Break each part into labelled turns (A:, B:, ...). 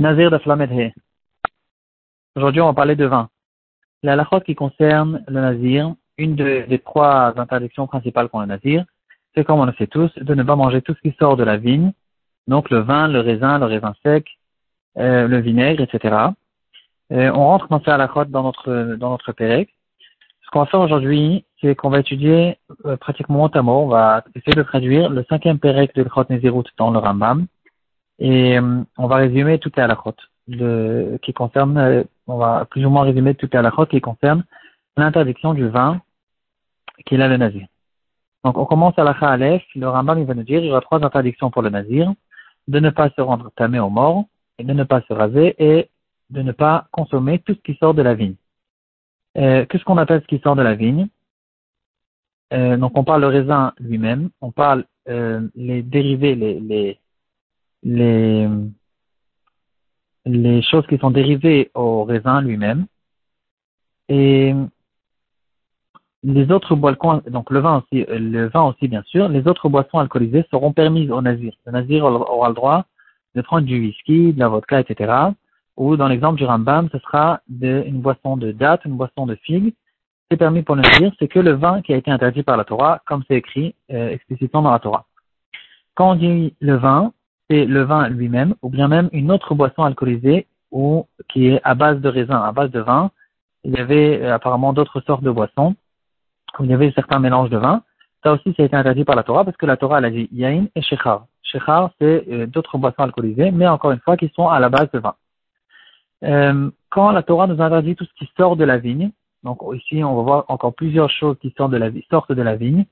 A: Nazir de Flamedhe. Aujourd'hui, on va parler de vin. La halachot qui concerne le nazir, une des trois interdictions principales qu'ont le nazir, c'est comme on le sait tous, de ne pas manger tout ce qui sort de la vigne, donc le vin, le raisin, le raisin sec, euh, le vinaigre, etc. Euh, on rentre dans ces halachot dans notre, dans pérec. Ce qu'on va faire aujourd'hui, c'est qu'on va étudier euh, pratiquement mot à on va essayer de traduire le cinquième pérec de l'Echot Nezirut dans le Rambam, et euh, on va résumer toutes les halachot qui concerne, euh, on va plus ou moins résumer toutes les halachot qui concernent l'interdiction du vin qu'il a le nazir. Donc on commence à la Aleph, le Rambam il va nous dire il y aura trois interdictions pour le nazir, de ne pas se rendre tamé aux morts, et de ne pas se raser, et de ne pas consommer tout ce qui sort de la vigne. Euh, Qu'est-ce qu'on appelle ce qui sort de la vigne? Euh, Donc on parle le raisin lui-même, on parle euh, les dérivés, les, les, les, les choses qui sont dérivées au raisin lui-même. Et les autres boissons, donc le vin aussi, le vin aussi bien sûr, les autres boissons alcoolisées seront permises au nazir. Le nazir aura le droit de prendre du whisky, de la vodka, etc. Ou dans l'exemple du Rambam, ce sera de, une boisson de date, une boisson de figue. C'est permis pour le nazir, c'est que le vin qui a été interdit par la Torah, comme c'est écrit euh, explicitement dans la Torah. Quand on dit le vin, c'est le vin lui-même, ou bien même une autre boisson alcoolisée ou qui est à base de raisin, à base de vin. Il y avait euh, apparemment d'autres sortes de boissons, où il y avait certains mélanges de vin. Ça aussi, ça a été interdit par la Torah, parce que la Torah, elle a dit yain et shechar. Shechar, c'est euh, d'autres boissons alcoolisées, mais encore une fois, qui sont à la base de vin. Euh, quand la Torah nous interdit tout ce qui sort de la vigne, donc ici, on va voir encore plusieurs choses qui sortent de la, sortent de la vigne,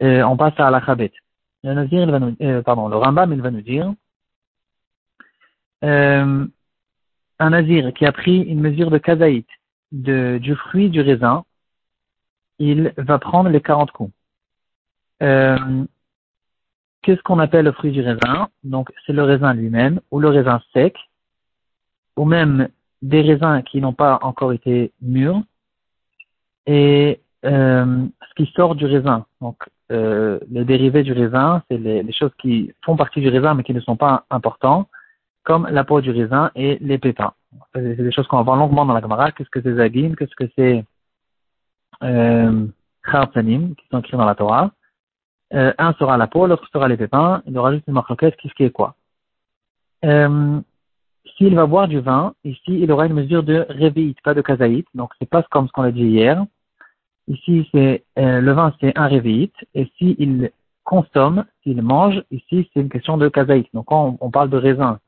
A: on passe à la chabet. Euh, le Rambam, va nous dire, euh, un Nazir qui a pris une mesure de kazaït, du fruit du raisin, il va prendre les 40 coups. Euh, Qu'est-ce qu'on appelle le fruit du raisin? Donc, c'est le raisin lui-même, ou le raisin sec, ou même des raisins qui n'ont pas encore été mûrs, et ce qui sort du raisin. Euh, les dérivés du raisin, c'est les, les, choses qui font partie du raisin mais qui ne sont pas importants, comme la peau du raisin et les pépins. C'est des choses qu'on va voir longuement dans la Gemara. Qu'est-ce que c'est zagim Qu'est-ce que c'est euh, qui sont écrits dans la Torah? Euh, Un sera la peau, l'autre sera les pépins. Il aura juste une marquette qui est quoi? Euh, S'il va boire du vin, ici, il aura une mesure de réveillite, pas de kazaït. Donc, c'est pas comme ce qu'on a dit hier. Ici, c'est euh, le vin, c'est un révéite. Et s'il consomme, s'il mange, ici, c'est une question de kazaït. Donc, quand on, parle de raisin,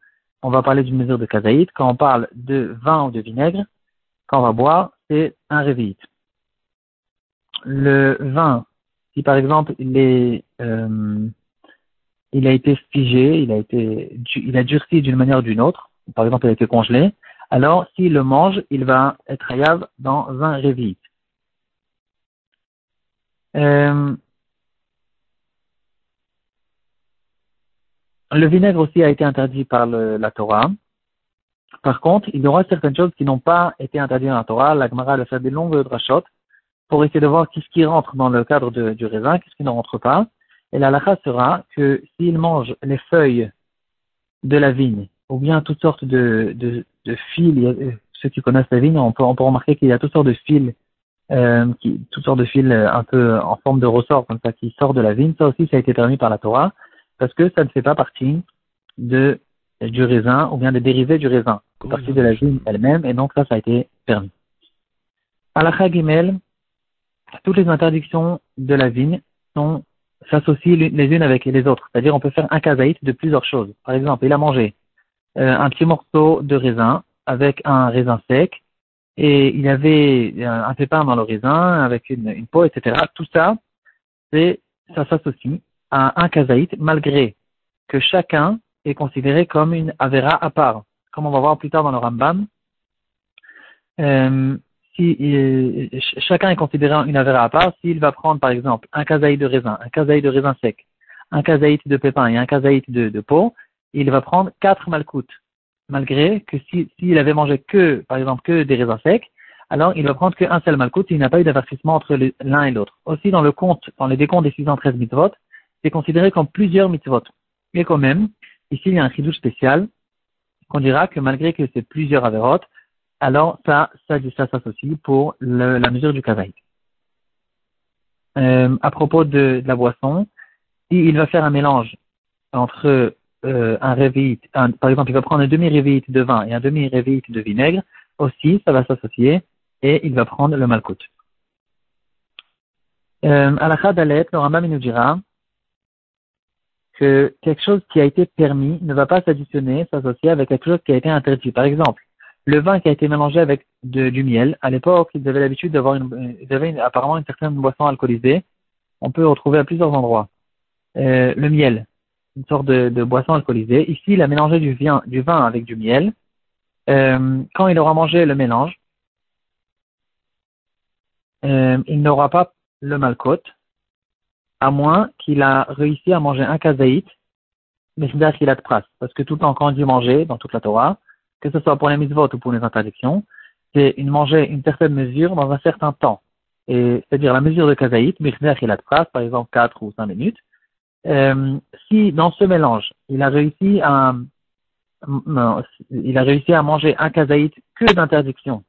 A: on va parler d'une mesure de kazaït. Quand on parle de vin ou de vinaigre, quand on va boire, c'est un révéite. Le vin, si par exemple, il est, euh, il a été figé, il a été, il a durci d'une manière ou d'une autre, par exemple, il a été congelé, alors s'il le mange, il va être hayab dans un révéite. Euh, le vinaigre aussi a été interdit par la Torah. Par contre, il y aura certaines choses qui n'ont pas été interdites dans la Torah. La Gemara a fait des longues drachotes pour essayer de voir qu'est-ce qui rentre dans le cadre du raisin, qu'est-ce qui ne rentre pas. Et la lacha sera que s'il mange les feuilles de la vigne, ou bien toutes sortes de, fils, ceux qui connaissent la vigne, on peut remarquer qu'il y a toutes sortes de fils euh, qui, toutes sortes de fils euh, un peu en forme de ressort, comme ça, qui sort de la vigne. Ça aussi, ça a été permis par la Torah, parce que ça ne fait pas partie de, du raisin, ou bien des dérivés du raisin. C'est partie de la vigne elle-même, et donc ça, ça a été permis. la Gimel, toutes les interdictions de la vigne sont s'associent les unes avec les autres. C'est-à-dire, on peut faire un kazaït de plusieurs choses. Par exemple, il a mangé euh, un petit morceau de raisin avec un raisin sec, et il avait un pépin dans le raisin avec une, une peau, etc. Tout ça, c'est, ça s'associe à un kazaït malgré que chacun est considéré comme une avera à part. Comme on va voir plus tard dans le Rambam, euh, si euh, chacun est considéré une avera à part, s'il va prendre par exemple un kazaït de raisin, un kazaït de raisin sec, un kazaït de pépin et un kazaït de, de peau, il va prendre quatre malcoutes malgré que s'il avait mangé que, par exemple, que des raisins secs, alors il va prendre qu'un seul malkout, il n'a pas eu d'avertissement entre l'un et l'autre. Aussi, dans le compte, dans les décomptes des 613 mitzvot, c'est considéré comme plusieurs mitzvot. Mais quand même, ici, il y a un chidouche spécial, qu'on dira que malgré que c'est plusieurs avérotes, alors ça, ça, ça s'associe pour la mesure du kazaït. Euh, à propos de, la boisson, il va faire un mélange entre euh, un révéite, par exemple, il va prendre un demi-révéite de vin et un demi-révéite de vinaigre, aussi, ça va s'associer, et il va prendre le malcoute. Euh, à la Khadalet, le Rambam nous dira que quelque chose qui a été permis ne va pas s'additionner, s'associer avec quelque chose qui a été interdit. Par exemple, le vin qui a été mélangé avec du miel, à l'époque, ils avaient l'habitude d'avoir une, ils avaient apparemment une certaine boisson alcoolisée. On peut retrouver à plusieurs endroits. Euh, le miel, une sorte de, boisson alcoolisée. Ici, il a mélangé du vin, avec du miel. Euh, quand il aura mangé le mélange, euh, il n'aura pas le malcote, à moins qu'il a réussi à manger un kazaït, mais c'est-à-dire qu'il a de pras. Parce que tout le temps, quand on dit manger dans toute la Torah, que ce soit pour les mitzvot ou pour les interdictions, c'est une manger une certaine mesure dans un certain temps. C'est-à-dire la mesure de kazaït, mais qu'il a de pras, par exemple 4 ou 5 minutes. Euh, si dans ce mélange, il a réussi à, il a réussi à manger un kazaït que d'interdiction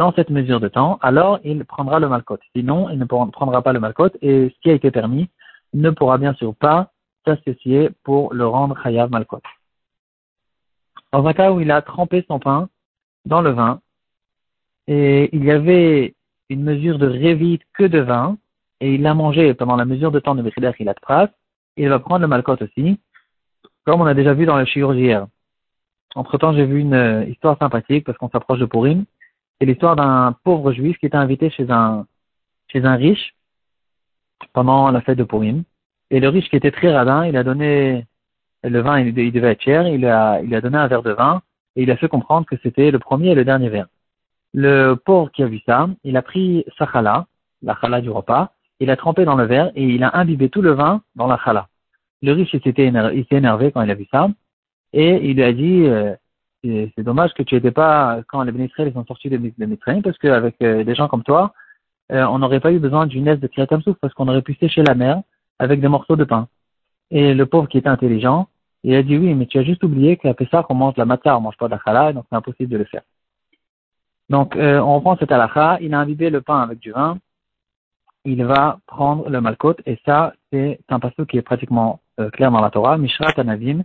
A: dans cette mesure de temps, alors il prendra le malcote. Sinon, il ne prendra pas le malcote et ce qui a été permis ne pourra bien sûr pas s'associer pour le rendre chayav malcote. Dans un cas où il a trempé son pain dans le vin et il y avait une mesure de révite que de vin et il l'a mangé pendant la mesure de temps de Bechider il a de il va prendre le malcote aussi, comme on a déjà vu dans le chirurgien. Entre temps, j'ai vu une euh, histoire sympathique parce qu'on s'approche de Purim c'est l'histoire d'un pauvre juif qui était invité chez un, chez un riche pendant la fête de Purim. Et le riche qui était très radin, il a donné le vin, il, devait être cher, il a, il a donné un verre de vin et il a fait comprendre que c'était le premier et le dernier verre. Le pauvre qui a vu ça, il a pris sa chala, la chala du repas, il a trempé dans le verre et il a imbibé tout le vin dans la chala. Le riche il s'est énervé, quand il a vu ça et il lui a dit euh, c'est dommage que tu n'étais pas quand les bénéficiaires sont sortis de, de parce qu'avec euh, des gens comme toi, euh, on n'aurait pas eu besoin d'une aise de Kriyatam parce qu'on aurait pu sécher la mer avec des morceaux de pain. Et le pauvre qui était intelligent, il a dit oui, mais tu as juste oublié qu'à ça on mange la matzah, on mange pas de la chala, donc c'est impossible de le faire. Donc, euh, on reprend cet halakha, il a imbibé le pain avec du vin, il va prendre le malkot, et ça, c'est un passage qui est pratiquement clair dans la Torah, Mishrat Anavim,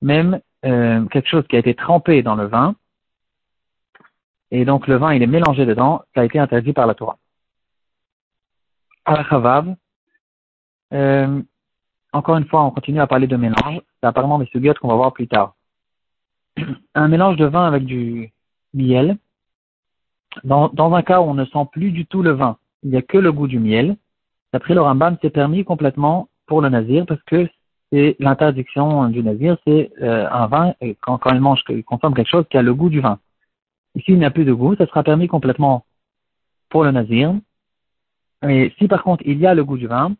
A: même euh, quelque chose qui a été trempé dans le vin, et donc le vin il est mélangé dedans, ça a été interdit par la Torah. Al-Khavav, euh, encore une fois, on continue à parler de mélange, c'est apparemment des sugiotes qu'on va voir plus tard. Un mélange de vin avec du miel, dans, dans un cas où on ne sent plus du tout le vin, il n'y a que le goût du miel, d'après le Rambam, c'est permis complètement pour le nazir parce que c'est l'interdiction du nazir, c'est euh, un vin, quand, quand il mange, il consomme quelque chose qui a le goût du vin. Ici, il n'y a plus de goût, ça sera permis complètement pour le nazir. Et si par contre il y a le goût du vin,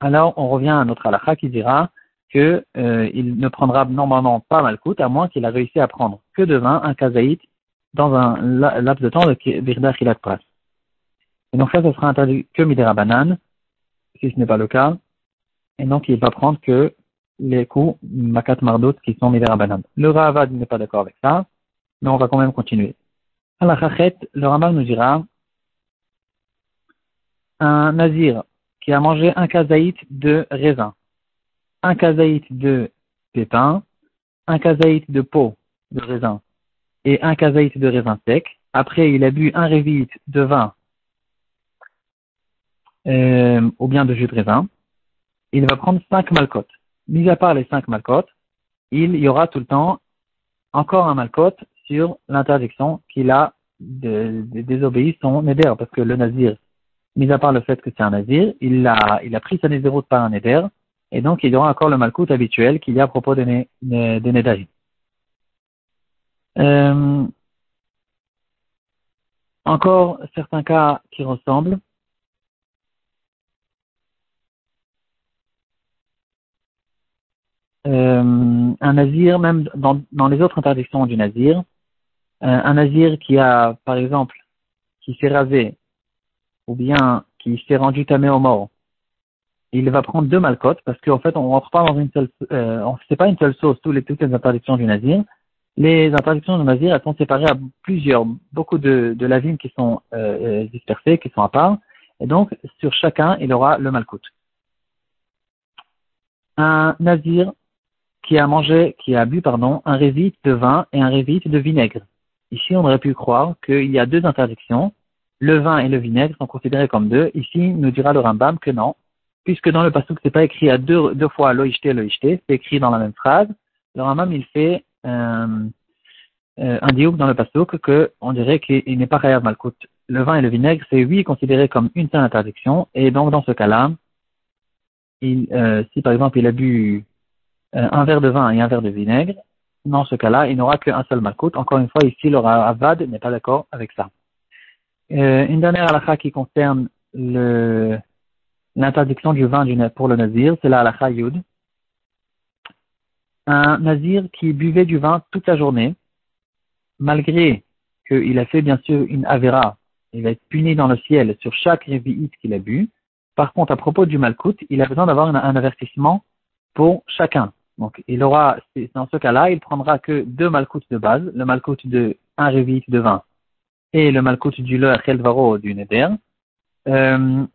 A: alors on revient à notre halakha qui dira que euh, il ne prendra normalement pas malkout, à moins qu'il a réussi à prendre que de vin, un kazaït, dans un laps de temps de birda khilat pras. Et donc ça, ce sera interdit que midera banane, si ce n'est pas le cas, et donc il va prendre que les coups makat mardot qui sont mis banane. Le Ravad n'est pas d'accord avec ça, mais on va quand même continuer. À la chachet, le Rambam nous dira un nazir qui a mangé un kazaït de raisin, un kazaït de pépin, un kazaït de peau de raisin et un kazaït de raisin sec. Après, il a bu un révite de vin euh, ou bien de jus de raisin il va prendre cinq malcotes. Mis à part les cinq malcotes, il y aura tout le temps encore un malcote sur l'interdiction qu'il a de, désobéir son néder, parce que le nazir, mis à part le fait que c'est un nazir, il a, il a pris sa nézéroute par un néder, et donc il y aura encore le malcoute habituel qu'il y a à propos des, des, euh, encore certains cas qui ressemblent. Euh, un nazir, même dans, les autres interdictions du nazir, euh, un nazir qui a, par exemple, qui s'est rasé, ou bien qui s'est rendu tamé au mort, il va prendre deux malcotes, parce qu'en fait, on rentre pas dans une seule, euh, fait pas une seule sauce, toutes les, toutes les interdictions du nazir, Les interdictions de Nazir, elles sont séparées à plusieurs, beaucoup de, de lavines qui sont euh, dispersées, qui sont à part. Et donc, sur chacun, il aura le malcoute. Un Nazir qui a mangé, qui a bu, pardon, un révite de vin et un révite de vinaigre. Ici, on aurait pu croire qu'il y a deux interdictions. Le vin et le vinaigre sont considérés comme deux. Ici, nous dira le Rambam que non, puisque dans le ce n'est pas écrit à deux, deux fois loïchte, loïchte, c'est écrit dans la même phrase. Le Rambam, il fait euh, euh, un diouk dans le pasuk que on dirait qu'il n'est pas réel malkout. Le vin et le vinaigre, c'est oui considéré comme une seule interdiction, et donc dans ce cas-là, euh, si par exemple il a bu un verre de vin et un verre de vinaigre, dans ce cas-là, il n'aura qu'un seul malkout. Encore une fois, ici, le Avad n'est pas d'accord avec ça. une dernière halakha qui concerne l'interdiction du vin pour le nazir, c'est la halakha yud un nazir qui buvait du vin toute la journée, malgré qu'il a fait bien sûr une avera, il va être puni dans le ciel sur chaque révi'it qu'il a bu. Par contre, à propos du malkout, il a besoin d'avoir un, avertissement pour chacun. Donc, il aura, dans ce cas-là, il prendra que deux malkout de base, le malkout de un révi'it de vin et le malkout du le varo du neder. Euh,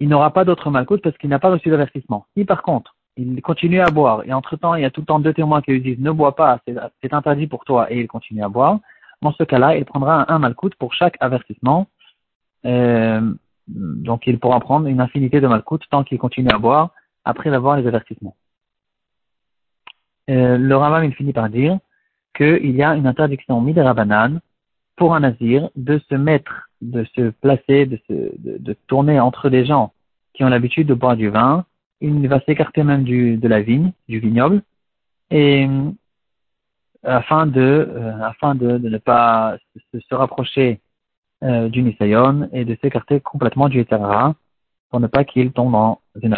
A: il n'aura pas d'autre malkout parce qu'il n'a pas reçu d'avertissement. Si par contre, il continue à boire, et entre-temps, il y a tout le temps deux témoins qui lui disent ne bois pas, c'est interdit pour toi, et il continue à boire, dans ce cas-là, il prendra un, malcoute pour chaque avertissement. Euh, donc, il pourra prendre une infinité de malcoutes tant qu'il continue à boire après avoir les avertissements. Euh, le Ramam, il finit par dire qu'il y a une interdiction banane pour un nazir de se mettre, de se placer, de, se, de tourner entre des gens qui ont l'habitude de boire du vin il va s'écarter même du, de la vigne, du vignoble, et euh, afin de, euh, afin de, ne pas se, rapprocher euh, du Nisayon et de s'écarter complètement du Eterra pour ne pas qu'il tombe dans une.